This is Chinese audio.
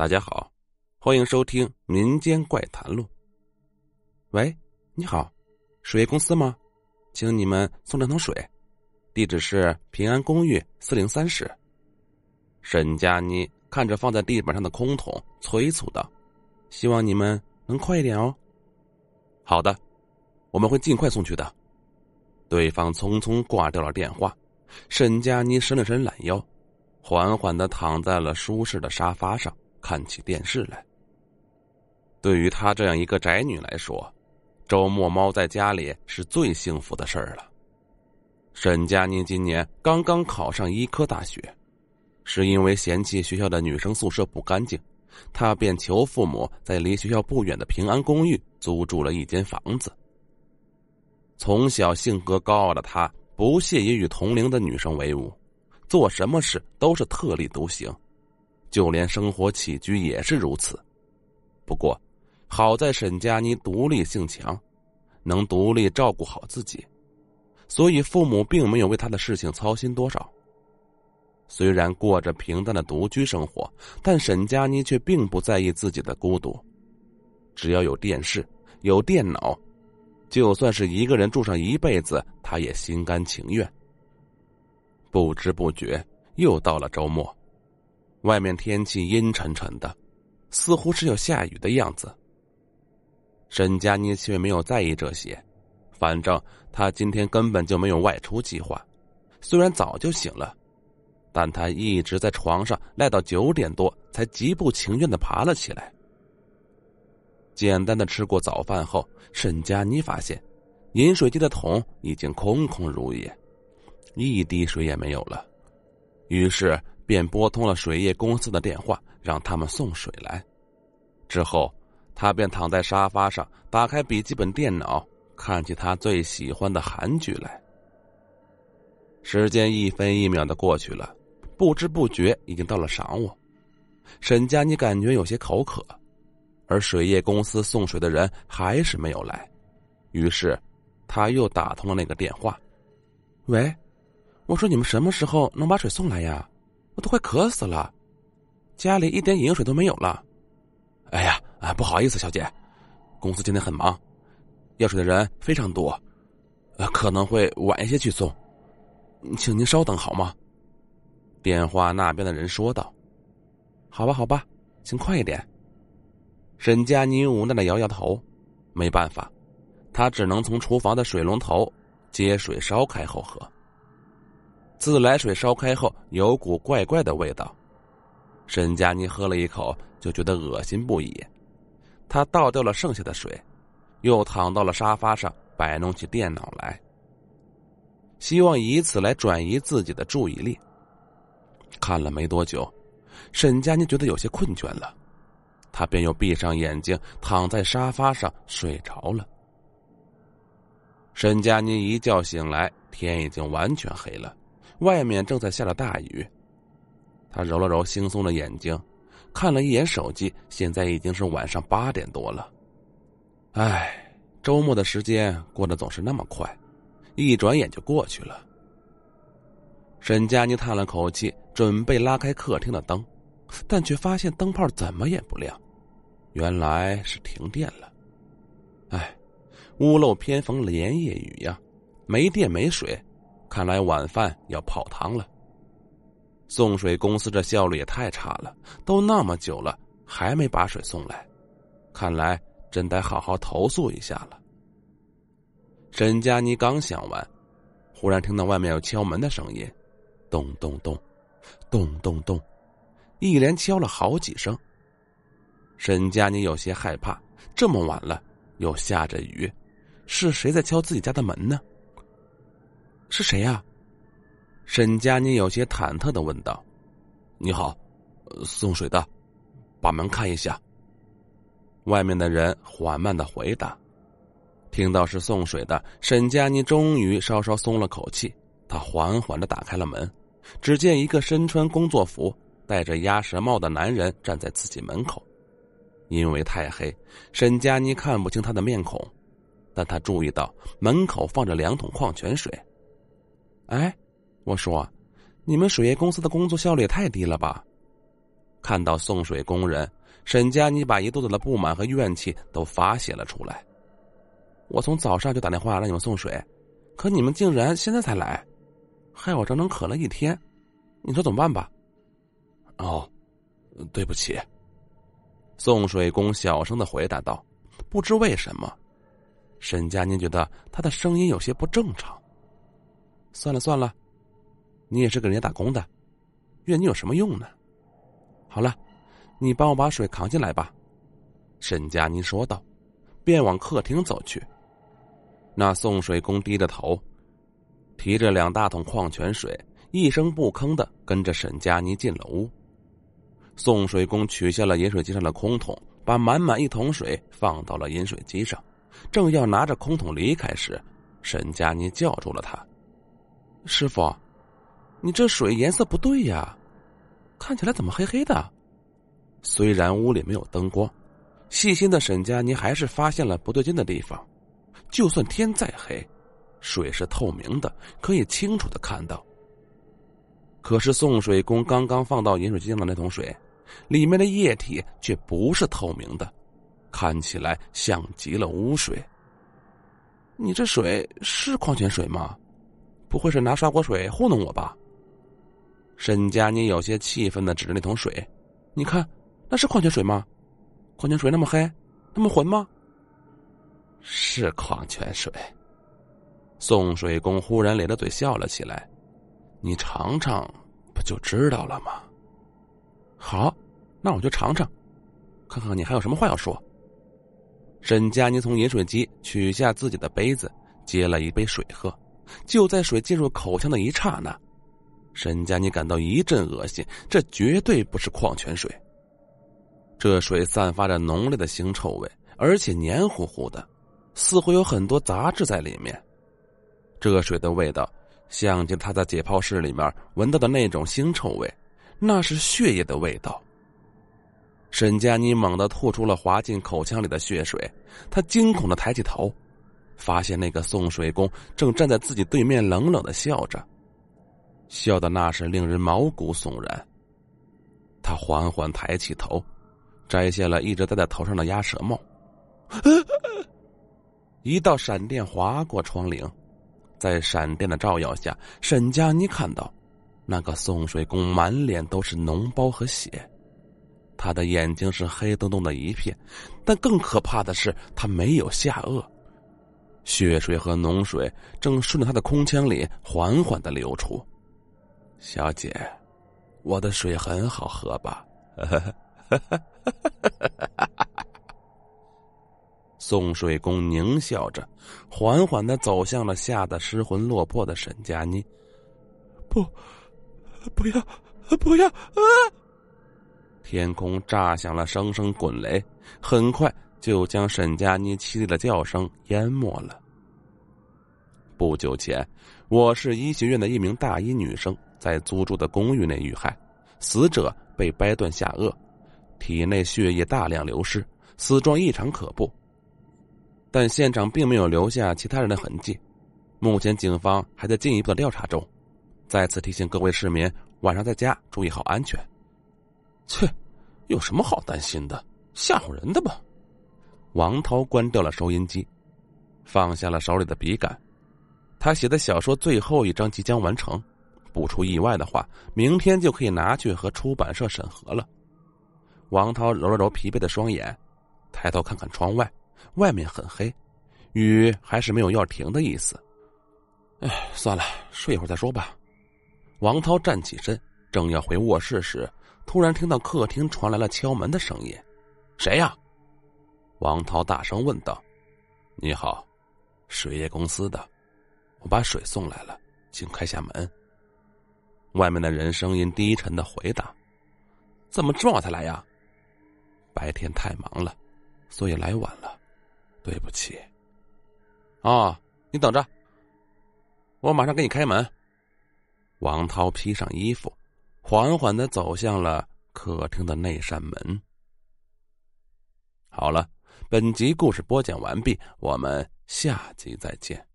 大家好，欢迎收听《民间怪谈录》。喂，你好，水业公司吗？请你们送两桶水，地址是平安公寓四零三室。沈佳妮看着放在地板上的空桶，催促道：“希望你们能快一点哦。”好的，我们会尽快送去的。对方匆匆挂掉了电话，沈佳妮伸了伸懒腰，缓缓的躺在了舒适的沙发上。看起电视来。对于她这样一个宅女来说，周末猫在家里是最幸福的事儿了。沈佳妮今年刚刚考上医科大学，是因为嫌弃学校的女生宿舍不干净，她便求父母在离学校不远的平安公寓租住了一间房子。从小性格高傲的她，不屑于与同龄的女生为伍，做什么事都是特立独行。就连生活起居也是如此，不过，好在沈佳妮独立性强，能独立照顾好自己，所以父母并没有为她的事情操心多少。虽然过着平淡的独居生活，但沈佳妮却并不在意自己的孤独。只要有电视、有电脑，就算是一个人住上一辈子，她也心甘情愿。不知不觉，又到了周末。外面天气阴沉沉的，似乎是要下雨的样子。沈佳妮却没有在意这些，反正她今天根本就没有外出计划。虽然早就醒了，但她一直在床上赖到九点多，才极不情愿的爬了起来。简单的吃过早饭后，沈佳妮发现，饮水机的桶已经空空如也，一滴水也没有了。于是。便拨通了水业公司的电话，让他们送水来。之后，他便躺在沙发上，打开笔记本电脑，看起他最喜欢的韩剧来。时间一分一秒的过去了，不知不觉已经到了晌午。沈佳妮感觉有些口渴，而水业公司送水的人还是没有来。于是，他又打通了那个电话：“喂，我说你们什么时候能把水送来呀？”都快渴死了，家里一点饮用水都没有了。哎呀，啊，不好意思，小姐，公司今天很忙，要水的人非常多，呃，可能会晚一些去送，请您稍等好吗？电话那边的人说道。好吧，好吧，请快一点。沈佳妮无奈的摇摇头，没办法，她只能从厨房的水龙头接水烧开后喝。自来水烧开后，有股怪怪的味道。沈佳妮喝了一口，就觉得恶心不已。她倒掉了剩下的水，又躺到了沙发上，摆弄起电脑来，希望以此来转移自己的注意力。看了没多久，沈佳妮觉得有些困倦了，她便又闭上眼睛，躺在沙发上睡着了。沈佳妮一觉醒来，天已经完全黑了。外面正在下着大雨，他揉了揉惺忪的眼睛，看了一眼手机，现在已经是晚上八点多了。唉，周末的时间过得总是那么快，一转眼就过去了。沈佳妮叹了口气，准备拉开客厅的灯，但却发现灯泡怎么也不亮，原来是停电了。唉，屋漏偏逢连夜雨呀，没电没水。看来晚饭要泡汤了。送水公司这效率也太差了，都那么久了还没把水送来，看来真得好好投诉一下了。沈佳妮刚想完，忽然听到外面有敲门的声音，咚咚咚，咚咚咚，一连敲了好几声。沈佳妮有些害怕，这么晚了，又下着雨，是谁在敲自己家的门呢？是谁呀？沈佳妮有些忐忑的问道：“你好，送水的，把门开一下。”外面的人缓慢的回答。听到是送水的，沈佳妮终于稍稍松了口气。她缓缓的打开了门，只见一个身穿工作服、戴着鸭舌帽的男人站在自己门口。因为太黑，沈佳妮看不清他的面孔，但她注意到门口放着两桶矿泉水。哎，我说，你们水业公司的工作效率也太低了吧？看到送水工人，沈佳妮把一肚子的不满和怨气都发泄了出来。我从早上就打电话让你们送水，可你们竟然现在才来，害我整整渴了一天，你说怎么办吧？哦，对不起。送水工小声的回答道：“不知为什么，沈佳妮觉得他的声音有些不正常。算了算了，你也是给人家打工的，怨你有什么用呢？好了，你帮我把水扛进来吧。”沈佳妮说道，便往客厅走去。那送水工低着头，提着两大桶矿泉水，一声不吭的跟着沈佳妮进了屋。送水工取下了饮水机上的空桶，把满满一桶水放到了饮水机上，正要拿着空桶离开时，沈佳妮叫住了他：“师傅，你这水颜色不对呀，看起来怎么黑黑的？”虽然屋里没有灯光，细心的沈佳妮还是发现了不对劲的地方。就算天再黑，水是透明的，可以清楚的看到。可是送水工刚刚放到饮水机上的那桶水。里面的液体却不是透明的，看起来像极了污水。你这水是矿泉水吗？不会是拿刷锅水糊弄我吧？沈佳妮有些气愤的指着那桶水：“你看，那是矿泉水吗？矿泉水那么黑，那么浑吗？”是矿泉水。送水工忽然咧着嘴笑了起来：“你尝尝，不就知道了吗？”好，那我就尝尝，看看你还有什么话要说。沈佳妮从饮水机取下自己的杯子，接了一杯水喝。就在水进入口腔的一刹那，沈佳妮感到一阵恶心，这绝对不是矿泉水。这水散发着浓烈的腥臭味，而且黏糊糊的，似乎有很多杂质在里面。这水的味道，像极他在解剖室里面闻到的那种腥臭味。那是血液的味道。沈佳妮猛地吐出了滑进口腔里的血水，她惊恐的抬起头，发现那个送水工正站在自己对面，冷冷的笑着，笑的那是令人毛骨悚然。他缓缓抬起头，摘下了一直戴在头上的鸭舌帽，一道闪电划过窗棂，在闪电的照耀下，沈佳妮看到。那个送水工满脸都是脓包和血，他的眼睛是黑洞洞的一片，但更可怕的是他没有下颚，血水和脓水正顺着他的空腔里缓缓的流出。小姐，我的水很好喝吧？送水工狞笑着，缓缓的走向了吓得失魂落魄的沈佳妮。不。不要，不要！啊！天空炸响了声声滚雷，很快就将沈佳妮凄厉的叫声淹没了。不久前，我市医学院的一名大一女生在租住的公寓内遇害，死者被掰断下颚，体内血液大量流失，死状异常可怖。但现场并没有留下其他人的痕迹，目前警方还在进一步的调查中。再次提醒各位市民，晚上在家注意好安全。切，有什么好担心的？吓唬人的吧？王涛关掉了收音机，放下了手里的笔杆。他写的小说最后一章即将完成，不出意外的话，明天就可以拿去和出版社审核了。王涛揉了揉疲惫的双眼，抬头看看窗外，外面很黑，雨还是没有要停的意思。哎，算了，睡一会儿再说吧。王涛站起身，正要回卧室时，突然听到客厅传来了敲门的声音。“谁呀？”王涛大声问道。“你好，水业公司的，我把水送来了，请开下门。”外面的人声音低沉的回答：“怎么这么晚才来呀？”“白天太忙了，所以来晚了，对不起。”“啊，你等着，我马上给你开门。”王涛披上衣服，缓缓的走向了客厅的那扇门。好了，本集故事播讲完毕，我们下集再见。